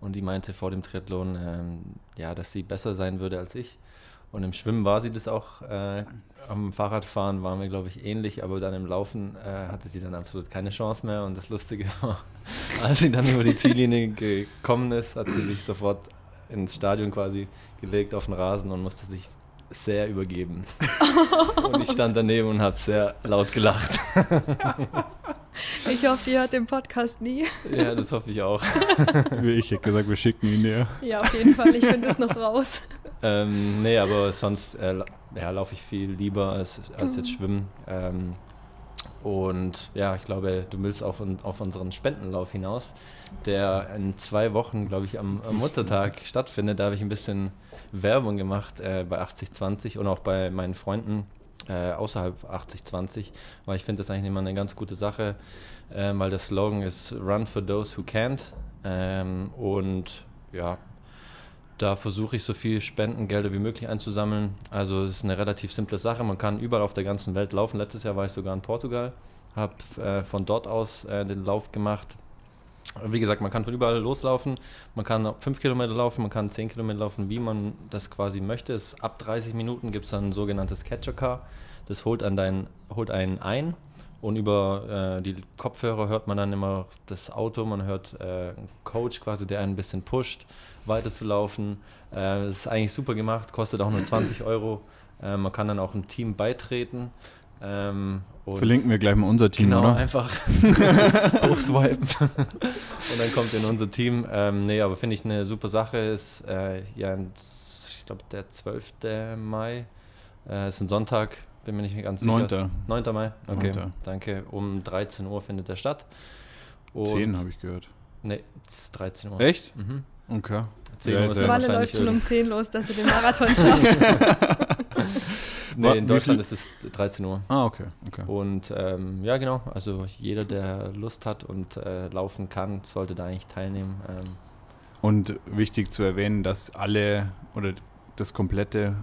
Und die meinte vor dem Triathlon, ähm, ja, dass sie besser sein würde als ich. Und im Schwimmen war sie das auch. Äh, am Fahrradfahren waren wir, glaube ich, ähnlich, aber dann im Laufen äh, hatte sie dann absolut keine Chance mehr. Und das Lustige war, [LAUGHS] als sie dann über die Ziellinie gekommen ist, hat sie sich sofort ins Stadion quasi gelegt auf den Rasen und musste sich sehr übergeben. [LAUGHS] und ich stand daneben und habe sehr laut gelacht. Ich hoffe, die hört den Podcast nie. ja, das hoffe ich auch. [LAUGHS] Ich hätte gesagt, wir schicken ihn dir. Ja, auf jeden Fall. Ich finde es noch raus. Ähm, nee, aber sonst äh, ja, laufe ich viel lieber als, als jetzt schwimmen. Ähm, und ja, ich glaube, du willst auf, auf unseren Spendenlauf hinaus, der in zwei Wochen, glaube ich, am, am Muttertag stattfindet. Da habe ich ein bisschen Werbung gemacht äh, bei 8020 und auch bei meinen Freunden äh, außerhalb 8020, weil ich finde das eigentlich immer eine ganz gute Sache, ähm, weil der Slogan ist Run for those who can't. Ähm, und ja, da versuche ich so viel Spendengelder wie möglich einzusammeln. Also es ist eine relativ simple Sache. Man kann überall auf der ganzen Welt laufen. Letztes Jahr war ich sogar in Portugal, habe äh, von dort aus äh, den Lauf gemacht. Wie gesagt, man kann von überall loslaufen. Man kann 5 Kilometer laufen, man kann 10 Kilometer laufen, wie man das quasi möchte. Es, ab 30 Minuten gibt es dann ein sogenanntes Catcher Car. Das holt, an dein, holt einen ein Und über äh, die Kopfhörer hört man dann immer das Auto, man hört äh, einen Coach quasi, der einen ein bisschen pusht, weiterzulaufen. Äh, das ist eigentlich super gemacht, kostet auch nur 20 Euro. Äh, man kann dann auch ein Team beitreten. Ähm, Verlinken wir gleich mal unser Team, genau, oder? einfach [LAUGHS] hochswipen und dann kommt in unser Team. Ähm, nee, aber finde ich eine super Sache. Ist äh, ja, ich glaube, der 12. Mai. Äh, ist ein Sonntag, bin mir nicht ganz sicher. 9. 9. Mai, okay, 9.. danke. Um 13 Uhr findet der statt. Und 10 habe ich gehört. Nee, es ist 13 Uhr. Echt? Mhm. Okay. 10 Ja, Walle läuft schon um 10 los, dass er den Marathon schafft. [LAUGHS] Nee, in Deutschland ist es 13 Uhr. Ah, okay. okay. Und ähm, ja, genau. Also jeder, der Lust hat und äh, laufen kann, sollte da eigentlich teilnehmen. Ähm, Und wichtig zu erwähnen, dass alle oder das komplette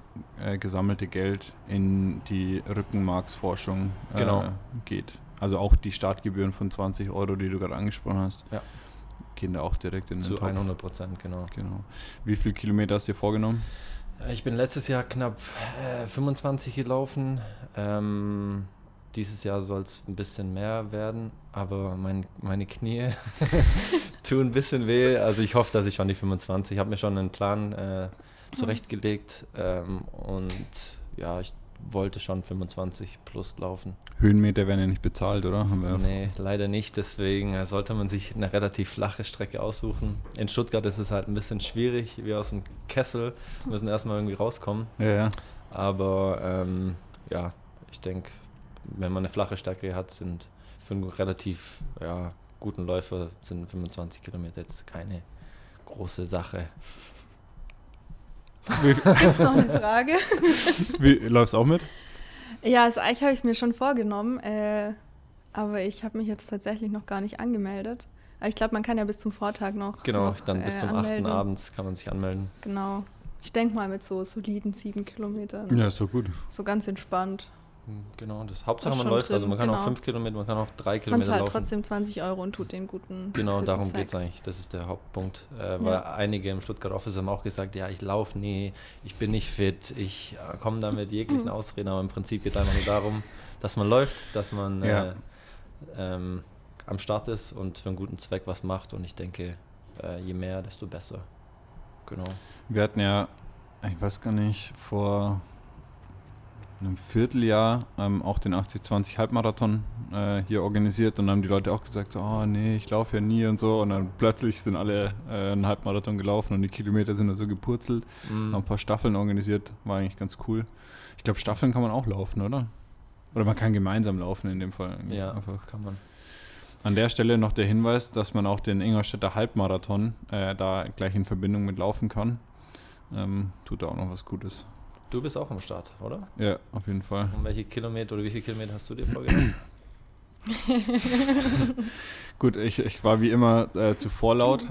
äh, gesammelte Geld in die Rückenmarksforschung äh, Genau. geht. Also auch die Startgebühren von 20 Euro, die du gerade angesprochen hast, Ja. Gehen da auch direkt in den zu Topf. 100 Prozent, genau. Genau. Wie viele Kilometer hast du dir vorgenommen? Ich bin letztes Jahr knapp äh, 25 gelaufen. Ähm, dieses Jahr soll es ein bisschen mehr werden, aber mein, meine Knie [LAUGHS] tun ein bisschen weh. Also ich hoffe, dass ich schon die 25. Ich habe mir schon einen Plan äh, zurechtgelegt ähm, und ja, ich wollte schon 25 plus laufen. Höhenmeter werden ja nicht bezahlt, oder? Nee, leider nicht. Deswegen äh, sollte man sich eine relativ flache Strecke aussuchen. In Stuttgart ist es halt ein bisschen schwierig. Wir aus dem Kessel müssen erstmal irgendwie rauskommen. Ja, ja. Aber ähm, ja, ich denke, wenn man eine flache Strecke hat, sind für einen relativ ja, guten Läufer sind 25 Kilometer jetzt keine große Sache. [LAUGHS] Gibt es noch eine Frage? [LAUGHS] Wie, läufst du auch mit? Ja, also eigentlich habe ich es mir schon vorgenommen, äh, aber ich habe mich jetzt tatsächlich noch gar nicht angemeldet. Aber ich glaube, man kann ja bis zum Vortag noch. Genau, noch, dann bis äh, zum 8. anmelden. abends kann man sich anmelden. Genau. Ich denke mal mit so soliden sieben Kilometern. Ja, ist so gut. So ganz entspannt. Hm, Genau, das Hauptsache man läuft. Also drin, man kann auch genau. 5 Kilometer, man kann auch 3 Man Kilometer zahlt laufen. trotzdem 20 Euro und tut den guten. Genau, guten darum geht es eigentlich. Das ist der Hauptpunkt. Äh, weil Ja. einige im Stuttgart Office haben auch gesagt, ja, ich laufe nie, ich bin nicht fit, ich äh, komme da mit jeglichen Mhm. Ausreden, aber im Prinzip geht es einfach nur darum, dass man läuft, dass man äh, Ja. ähm, am Start ist und für einen guten Zweck was macht. Und ich denke, äh, je mehr, desto besser. Genau. Wir hatten ja, ich weiß gar nicht, vor einem Vierteljahr ähm, auch den 80-20 Halbmarathon äh, hier organisiert und dann haben die Leute auch gesagt, so, oh nee, ich laufe ja nie und so und dann plötzlich sind alle äh, einen Halbmarathon gelaufen und die Kilometer sind da so gepurzelt, Mhm. haben ein paar Staffeln organisiert, war eigentlich ganz cool. Ich glaube, Staffeln kann man auch laufen, oder? Oder man kann gemeinsam laufen in dem Fall. Ja, Einfach. kann man. An der Stelle noch der Hinweis, dass man auch den Ingolstädter Halbmarathon äh, da gleich in Verbindung mit laufen kann. Ähm, tut da auch noch was Gutes. Du bist auch am Start, oder? Ja, auf jeden Fall. Und welche Kilometer oder wie viele Kilometer hast du dir vorgenommen? [LAUGHS] Gut, ich, ich war wie immer äh, zu vorlaut.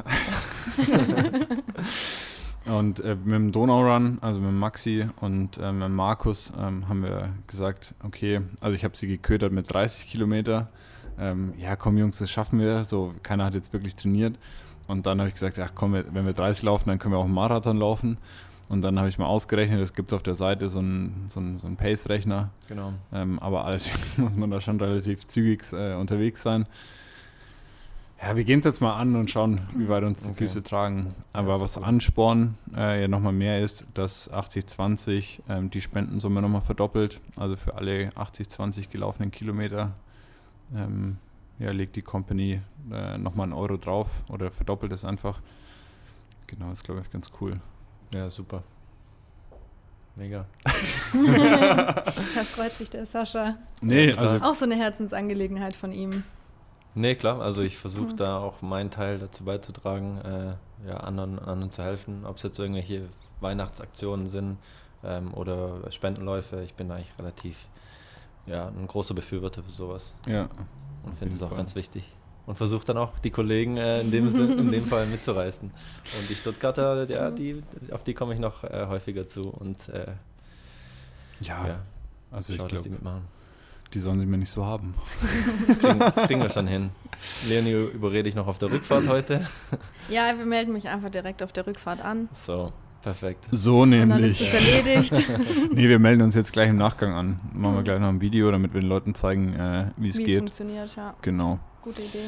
[LAUGHS] und äh, mit dem Donaurun, also mit Maxi und äh, mit Markus, ähm, haben wir gesagt, okay, also ich habe sie geködert mit 30 Kilometer. Ähm, ja, komm Jungs, das schaffen wir. So, keiner hat jetzt wirklich trainiert. Und dann habe ich gesagt, ja komm, wenn wir 30 laufen, dann können wir auch einen Marathon laufen. Und dann habe ich mal ausgerechnet, es gibt auf der Seite so einen, so einen, so einen Pace-Rechner. genau. Ähm, aber allerdings [LAUGHS] muss man da schon relativ zügig äh, unterwegs sein. Ja, wir gehen es jetzt mal an und schauen, wie weit uns die Okay. Füße tragen. Ja, Aber ist was gut. Ansporn äh, ja nochmal mehr ist, dass 80-20 ähm, die Spendensumme nochmal verdoppelt. Also für alle 80-20 gelaufenen Kilometer ähm, ja, legt die Company äh, nochmal einen Euro drauf oder verdoppelt es einfach. Genau, ist glaube ich ganz cool. Ja, super. Mega. [LAUGHS] da freut sich der Sascha. Nee, also Auch so eine Herzensangelegenheit von ihm. Nee, klar, also ich versuche Mhm. da auch meinen Teil dazu beizutragen, äh, ja, anderen, anderen zu helfen, ob es jetzt irgendwelche Weihnachtsaktionen sind ähm, oder Spendenläufe. Ich bin eigentlich relativ ja, ein großer Befürworter für sowas ja, und finde es auch Fall. ganz wichtig. Und versuche dann auch die Kollegen äh, in, dem, in dem Fall mitzureißen. Und die Stuttgarter, ja, die, auf die komme ich noch äh, häufiger zu und äh, ja, ja, also ich schau, die glaube, mitmachen. die sollen sie mir nicht so haben. Das kriegen, das kriegen wir schon hin. Leonie überrede ich noch auf der Rückfahrt heute. Ja, wir melden mich einfach direkt auf der Rückfahrt an. So, Perfekt. So Und dann ist nämlich. das erledigt, [LAUGHS] nee, wir melden uns jetzt gleich im Nachgang an. Machen wir Mhm. gleich noch ein Video, damit wir den Leuten zeigen, äh, wie es wie es geht. funktioniert. Ja, Genau. Gute Idee.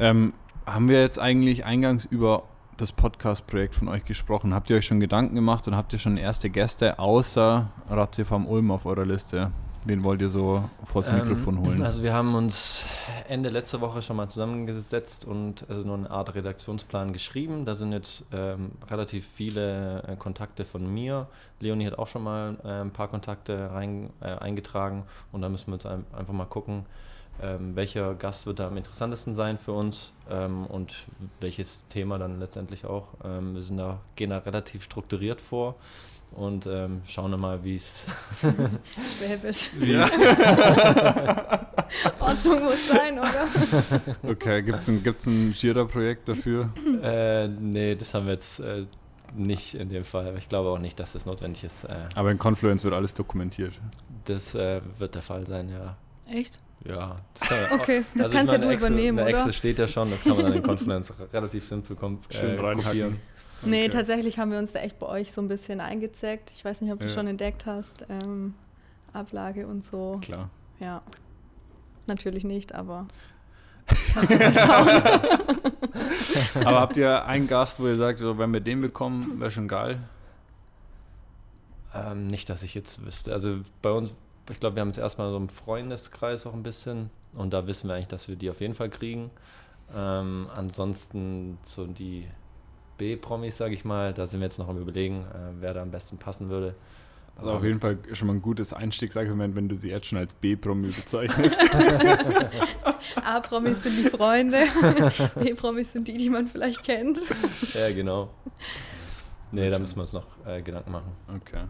Ähm, haben wir jetzt eigentlich eingangs über das Podcast-Projekt von euch gesprochen? Habt ihr euch schon Gedanken gemacht und habt ihr schon erste Gäste außer Ratiofarm Ulm auf eurer Liste? Wen wollt ihr so vors Ähm, Mikrofon holen? Also wir haben uns Ende letzter Woche schon mal zusammengesetzt und also nur eine Art Redaktionsplan geschrieben. Da sind jetzt ähm, relativ viele äh, Kontakte von mir. Leonie hat auch schon mal äh, ein paar Kontakte rein, äh, eingetragen und da müssen wir jetzt ein, einfach mal gucken, ähm, welcher Gast wird da am interessantesten sein für uns ähm, und welches Thema dann letztendlich auch. Ähm, wir sind da, gehen da relativ strukturiert vor und ähm, schauen dann mal, [LAUGHS] wie es Schwäbisch. Ja. [LAUGHS] Ordnung muss sein, oder? [LAUGHS] Okay, gibt es ein, gibt's ein Jira-Projekt dafür? Äh, nee, das haben wir jetzt äh, nicht in dem Fall. Ich glaube auch nicht, dass das notwendig ist. Äh, Aber in Confluence wird alles dokumentiert. das äh, wird der Fall sein, ja. Echt? Ja, das kann, [LAUGHS] Okay, das also kannst ja du Excel, übernehmen, eine oder? Excel steht ja schon, das kann man dann in [LAUGHS] Confluence relativ simpel kom Schön äh, reinhacken. kopieren. Nee, Okay. tatsächlich haben wir uns da echt bei euch so ein bisschen eingezeckt. Ich weiß nicht, ob du Ja. schon entdeckt hast. Ähm, Ablage und so. Klar. Ja. Natürlich nicht, aber [LAUGHS] kannst du mal schauen. Aber habt ihr einen Gast, wo ihr sagt, so, wenn wir den bekommen, wäre schon geil? Ähm, nicht, dass ich jetzt wüsste. Also bei uns, ich glaube, wir haben jetzt erstmal so einen Freundeskreis auch ein bisschen und da wissen wir eigentlich, dass wir die auf jeden Fall kriegen. Ähm, ansonsten so die B-Promis, sage ich mal, da sind wir jetzt noch am überlegen, äh, wer da am besten passen würde. Also auf jeden Fall schon mal ein gutes Einstiegsargument, wenn du sie jetzt schon als B-Promi bezeichnest. [LAUGHS] A-Promis sind die Freunde, [LAUGHS] B-Promis sind die, die man vielleicht kennt. Ja, genau. Nee, da müssen wir uns noch äh, Gedanken machen. Okay.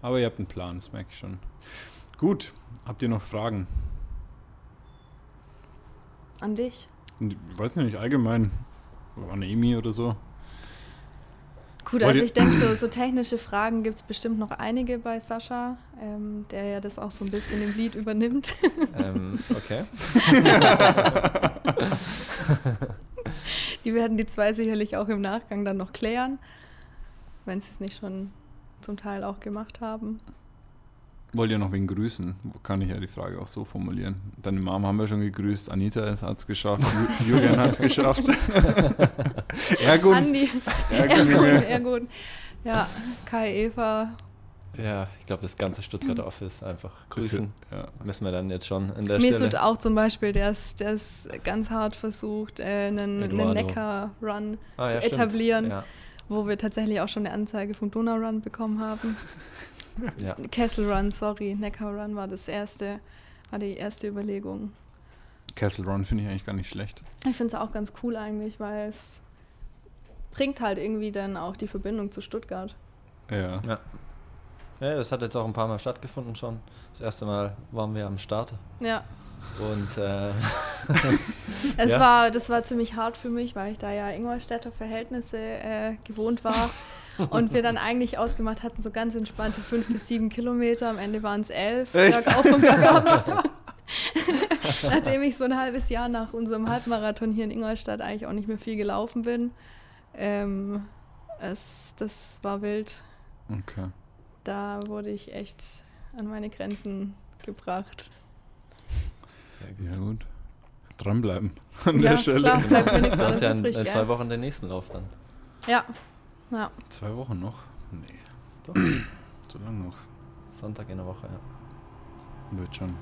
Aber ihr habt einen Plan, das merke ich schon. Gut, habt ihr noch Fragen? An dich. Ich weiß nicht, allgemein. An Emi oder so. Gut, also ich denke, so, so technische Fragen gibt es bestimmt noch einige bei Sascha, ähm, der ja das auch so ein bisschen im Lied übernimmt. [LAUGHS] ähm, okay. Die werden die zwei sicherlich auch im Nachgang dann noch klären, wenn sie es nicht schon zum Teil auch gemacht haben. Wollt ihr noch wen grüßen? Kann ich ja die Frage auch so formulieren. Deine Mom haben wir schon gegrüßt, Anita hat es geschafft, Ju- [LAUGHS] Julian hat es geschafft. [LAUGHS] Ergun, Andi, Ergun, Ergun. Ergun. Ja, Kai, Eva. Ja, ich glaube, das ganze Stuttgarter Office einfach grüßen. Ja. Müssen wir dann jetzt schon an der Mesut Stelle. auch zum Beispiel, der es es ganz hart versucht, äh, einen, einen. Neckar-Run Ah, zu ja, etablieren, Ja, wo wir tatsächlich auch schon eine Anzeige vom Donau-Run bekommen haben. Ja. [LAUGHS] Kessel Run, sorry, Neckar Run war das erste, war die erste Überlegung. Castle Run finde ich eigentlich gar nicht schlecht. Ich finde es auch ganz cool eigentlich, weil es bringt halt irgendwie dann auch die Verbindung zu Stuttgart. Ja. ja. Ja, das hat jetzt auch ein paar Mal stattgefunden schon. Das erste Mal waren wir am Start. Ja, Und äh, [LAUGHS] es Ja. war, das war ziemlich hart für mich, weil ich da ja Ingolstädter Verhältnisse äh, gewohnt war. [LAUGHS] Und wir dann eigentlich ausgemacht hatten, so ganz entspannte fünf bis sieben Kilometer. Am Ende waren es elf, Echt? bergauf und bergab. [LAUGHS] Nachdem ich so ein halbes Jahr nach unserem Halbmarathon hier in Ingolstadt eigentlich auch nicht mehr viel gelaufen bin. Ähm, es, das war wild. Okay. Da wurde ich echt an meine Grenzen gebracht. Ja, gut. Dranbleiben an ja, der Stelle. klar, bleibt mir nichts du hast ja in, in zwei Wochen den nächsten Lauf dann. Ja, ja. Zwei Wochen noch? Nee. Doch. [CLEARS THROAT] So lange noch. Sonntag in der Woche, ja. Wird schon.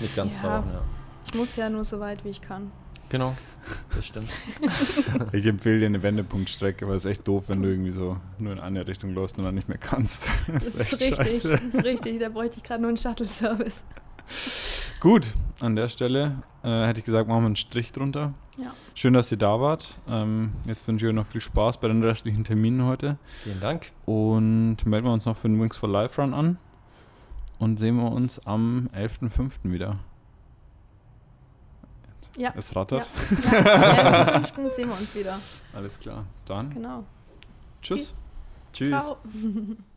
Nicht ganz Ja. zwei Wochen, ja. Ich muss ja nur so weit, wie ich kann. Genau, [LAUGHS] das stimmt. [LAUGHS] Ich empfehle dir eine Wendepunktstrecke, weil es ist echt doof, wenn du irgendwie so nur in eine Richtung läufst und dann nicht mehr kannst. [LAUGHS] Das ist richtig, das ist richtig. Da bräuchte ich gerade nur einen Shuttle-Service. Gut, an der Stelle äh, hätte ich gesagt, machen wir einen Strich drunter. Ja. Schön, dass ihr da wart. Ähm, jetzt wünsche ich euch noch viel Spaß bei den restlichen Terminen heute. Vielen Dank. Und melden wir uns noch für den Wings for Life Run an. Und sehen wir uns am 11.05. wieder. Ja. Es rattert. Ja, ja am 5. sehen wir uns wieder. Alles klar. Dann Genau. tschüss. Tschüss. Ciao. [LAUGHS]